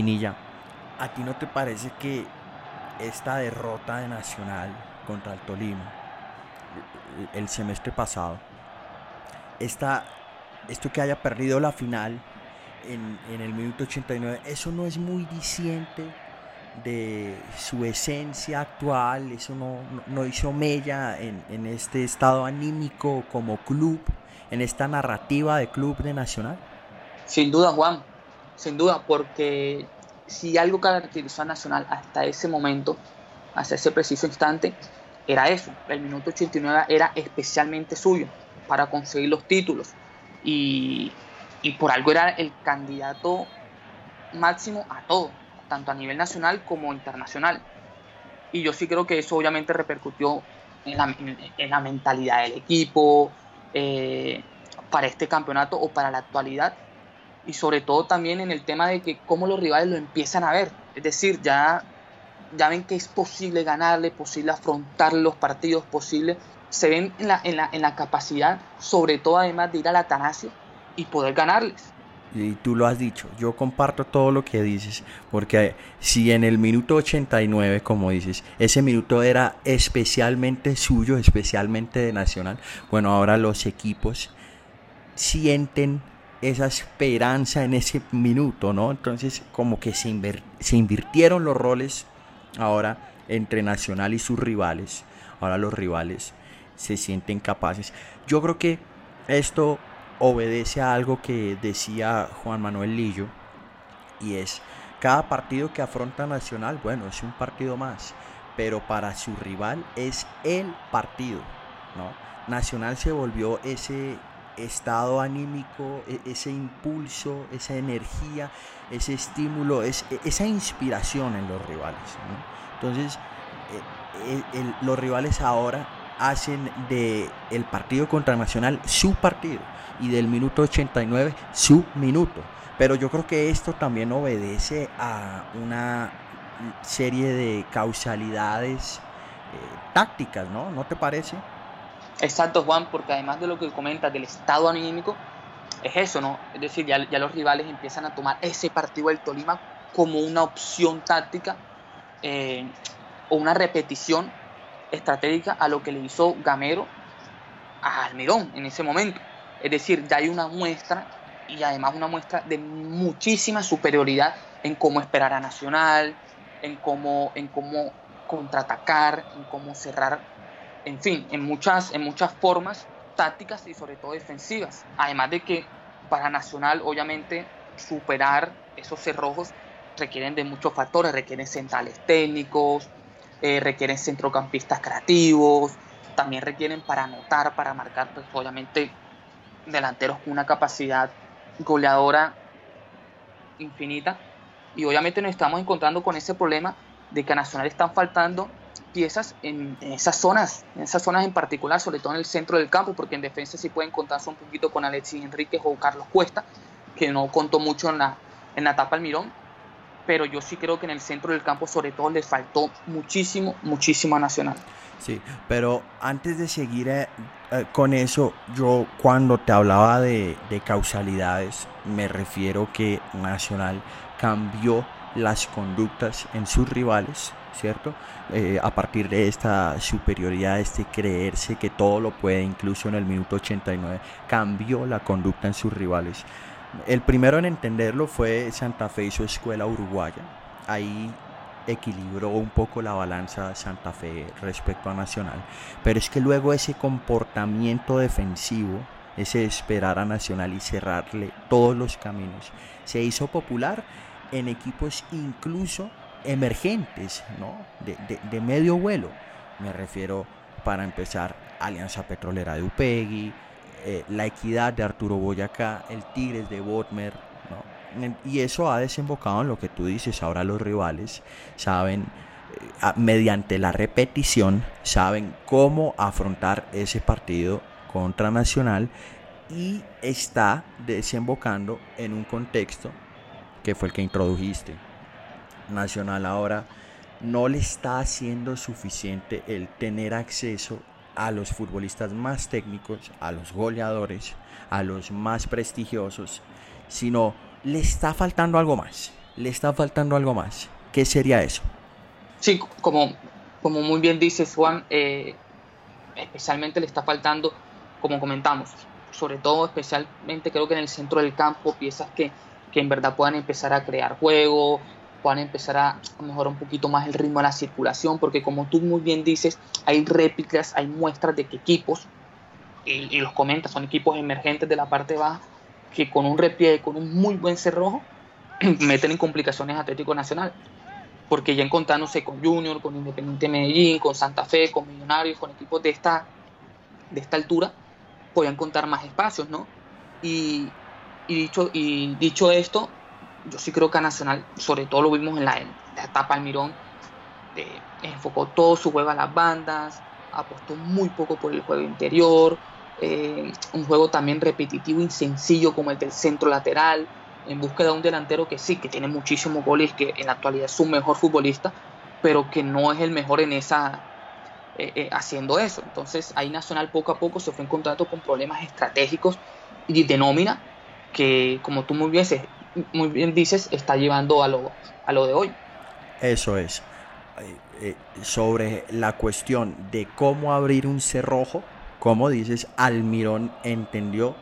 Pinilla, ¿a ti no te parece que esta derrota de Nacional contra el Tolima el semestre pasado, esta, esto que haya perdido la final en, el minuto 89, eso no es muy diciente de su esencia actual, eso no, no, hizo mella en, en, este estado anímico como club, en esta narrativa de club de Nacional? Sin duda, Juan, sin duda, porque si algo caracterizó a Nacional hasta ese momento, hasta ese preciso instante, era eso. El minuto 89 era especialmente suyo para conseguir los títulos. Y, por algo era el candidato máximo a todo, tanto a nivel nacional como internacional. Y yo sí creo que eso obviamente repercutió en la, en la mentalidad del equipo, eh, para este campeonato o para la actualidad. Y sobre todo también en el tema de que cómo los rivales lo empiezan a ver. Es decir, ya, ya ven que es posible ganarle, posible afrontar los partidos, posible. Se ven en la, en la, en la capacidad, sobre todo además de ir al Atanasio y poder ganarles. Y tú lo has dicho, yo comparto todo lo que dices, porque si en el minuto 89, como dices, ese minuto era especialmente suyo, especialmente de Nacional, bueno, ahora los equipos sienten esa esperanza en ese minuto, ¿no? Entonces como que se, se invirtieron los roles ahora entre Nacional y sus rivales, ahora los rivales se sienten capaces. Yo creo que esto obedece a algo que decía Juan Manuel Lillo y es cada partido que afronta Nacional, bueno, es un partido más, pero para su rival es el partido, ¿no? Nacional se volvió ese estado anímico, e, ese impulso, esa energía, ese estímulo, e, esa inspiración en los rivales. Entonces, e, los rivales ahora hacen de el partido contra Nacional su partido y del minuto 89 su minuto. Pero yo creo que esto también obedece a una serie de causalidades eh, tácticas, ¿no? ¿No te parece? Exacto, Juan, porque además de lo que comentas del estado anímico, es eso, ¿no? Es decir, ya, los rivales empiezan a tomar ese partido del Tolima como una opción táctica eh, o una repetición estratégica a lo que le hizo Gamero a Almirón en ese momento. Es decir, ya hay una muestra y además una muestra de muchísima superioridad en cómo esperar a Nacional, en cómo, en cómo contraatacar, en cómo cerrar, en fin, en muchas, en muchas formas tácticas y sobre todo defensivas. Además de que para Nacional, obviamente, superar esos cerrojos requieren de muchos factores, requieren centrales técnicos, eh, requieren centrocampistas creativos, también requieren para anotar, para marcar, pues obviamente delanteros con una capacidad goleadora infinita. Y obviamente nos estamos encontrando con ese problema de que a Nacional están faltando piezas en, esas zonas, en esas zonas en particular, sobre todo en el centro del campo, porque en defensa sí pueden contarse un poquito con Alexis Enríquez o Carlos Cuesta, que no contó mucho en la, en la etapa pero yo sí creo que en el centro del campo sobre todo les faltó muchísimo, muchísimo a Nacional. Sí, pero antes de seguir eh, eh, con eso, yo cuando te hablaba de, causalidades, me refiero que Nacional cambió las conductas en sus rivales, ¿cierto? Eh, a partir de esta superioridad, este creerse que todo lo puede, incluso en el minuto 89, cambió la conducta en sus rivales. El primero en entenderlo fue Santa Fe y su escuela uruguaya. Ahí equilibró un poco la balanza Santa Fe respecto a Nacional. Pero es que luego ese comportamiento defensivo, ese esperar a Nacional y cerrarle todos los caminos, se hizo popular en equipos incluso emergentes, ¿no? de, medio vuelo. Me refiero, para empezar, Alianza Petrolera de Upegui, eh, La Equidad de Arturo Boyacá, el Tigres de Botmer, y eso ha desembocado en lo que tú dices. Ahora los rivales saben, eh, mediante la repetición, saben cómo afrontar ese partido contra Nacional y está desembocando en un contexto que fue el que introdujiste. Nacional ahora no le está haciendo suficiente el tener acceso a los futbolistas más técnicos, a los goleadores, a los más prestigiosos, sino le está faltando algo más. le está faltando algo más. ¿Qué sería eso? Sí, como, como muy bien dices Juan, eh, especialmente le está faltando, como comentamos, sobre todo especialmente creo que en el centro del campo, piezas que, que en verdad puedan empezar a crear juego, puedan empezar a, mejorar un poquito más el ritmo de la circulación, porque como tú muy bien dices, hay réplicas, hay muestras de que equipos, y, los comentas, son equipos emergentes de la parte baja, que con un repliegue, con un muy buen cerrojo, meten en complicaciones Atlético Nacional. Porque ya encontrándose con Junior, con Independiente Medellín, con Santa Fe, con Millonarios, con equipos de esta, de esta altura, podían contar más espacios, ¿no? Y, dicho, y dicho esto, yo sí creo que a Nacional, sobre todo lo vimos en la, etapa Almirón, eh, enfocó todo su juego a las bandas, apostó muy poco por el juego interior, eh, un juego también repetitivo y sencillo como el del centro lateral, en búsqueda de un delantero que sí, que tiene muchísimos goles, que en la actualidad es un mejor futbolista, pero que no es el mejor en esa eh, haciendo eso. Entonces ahí Nacional poco a poco se fue en contacto con problemas estratégicos y de nómina que, como tú muy bien, dices, está llevando a lo, a lo de hoy. Eso es. Eh, eh, sobre la cuestión de cómo abrir un cerrojo, como dices, Almirón entendió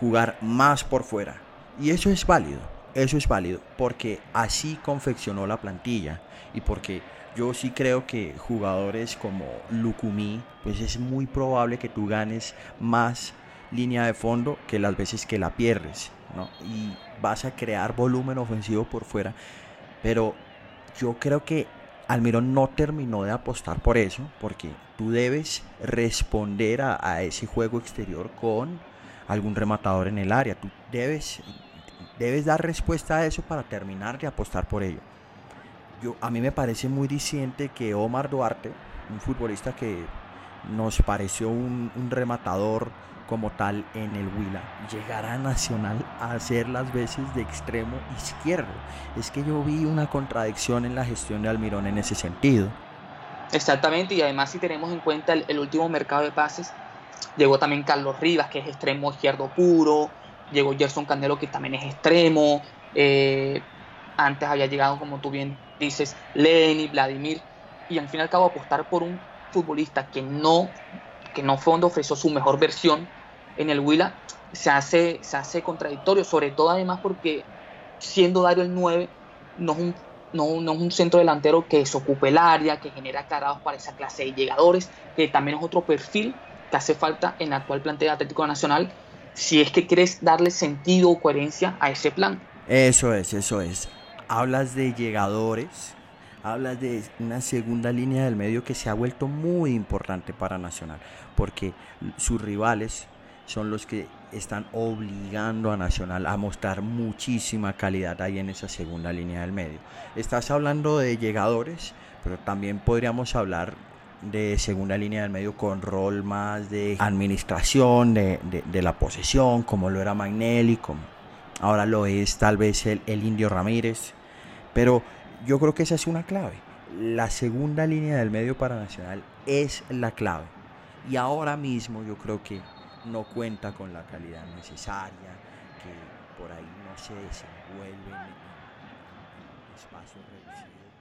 jugar más por fuera. Y eso es válido, eso es válido, porque así confeccionó la plantilla y porque yo sí creo que jugadores como Lukumi, pues es muy probable que tú ganes más línea de fondo que las veces que la pierdes, ¿no? Y vas a crear volumen ofensivo por fuera. Pero yo creo que Almirón no terminó de apostar por eso, porque tú debes responder a, ese juego exterior con algún rematador en el área. Tú debes, debes dar respuesta a eso para terminar de apostar por ello. Yo, a mí me parece muy diciente que Omar Duarte, un futbolista que nos pareció un, rematador como tal en el Huila. Llegará Nacional a hacer las veces de extremo izquierdo. Es que yo vi una contradicción en la gestión de Almirón en ese sentido. Exactamente, y además si tenemos en cuenta el, último mercado de pases, llegó también Carlos Rivas, que es extremo izquierdo puro, llegó Gerson Candelo, que también es extremo, eh, antes había llegado, como tú bien dices, Lenny, Vladimir, y al fin y al cabo apostar por un futbolista que no que no fue donde ofreció su mejor versión en el Huila, se hace, se hace contradictorio, sobre todo además porque siendo Dario el 9, no es un, no, es un centro delantero que desocupe el área, que genera carados para esa clase de llegadores, que también es otro perfil que hace falta en la actual plantel Atlético Nacional, si es que quieres darle sentido o coherencia a ese plan. Eso es, eso es. Hablas de llegadores, hablas de una segunda línea del medio que se ha vuelto muy importante para Nacional, porque sus rivales son los que están obligando a Nacional a mostrar muchísima calidad ahí en esa segunda línea del medio. Estás hablando de llegadores, pero también podríamos hablar de segunda línea del medio con rol más de administración de, la posesión, como lo era Magnelli, como ahora lo es tal vez el, el Indio Ramírez, pero yo creo que esa es una clave. La segunda línea del medio para Nacional es la clave. Y ahora mismo yo creo que no cuenta con la calidad necesaria, que por ahí no se desenvuelve en espacios reducidos.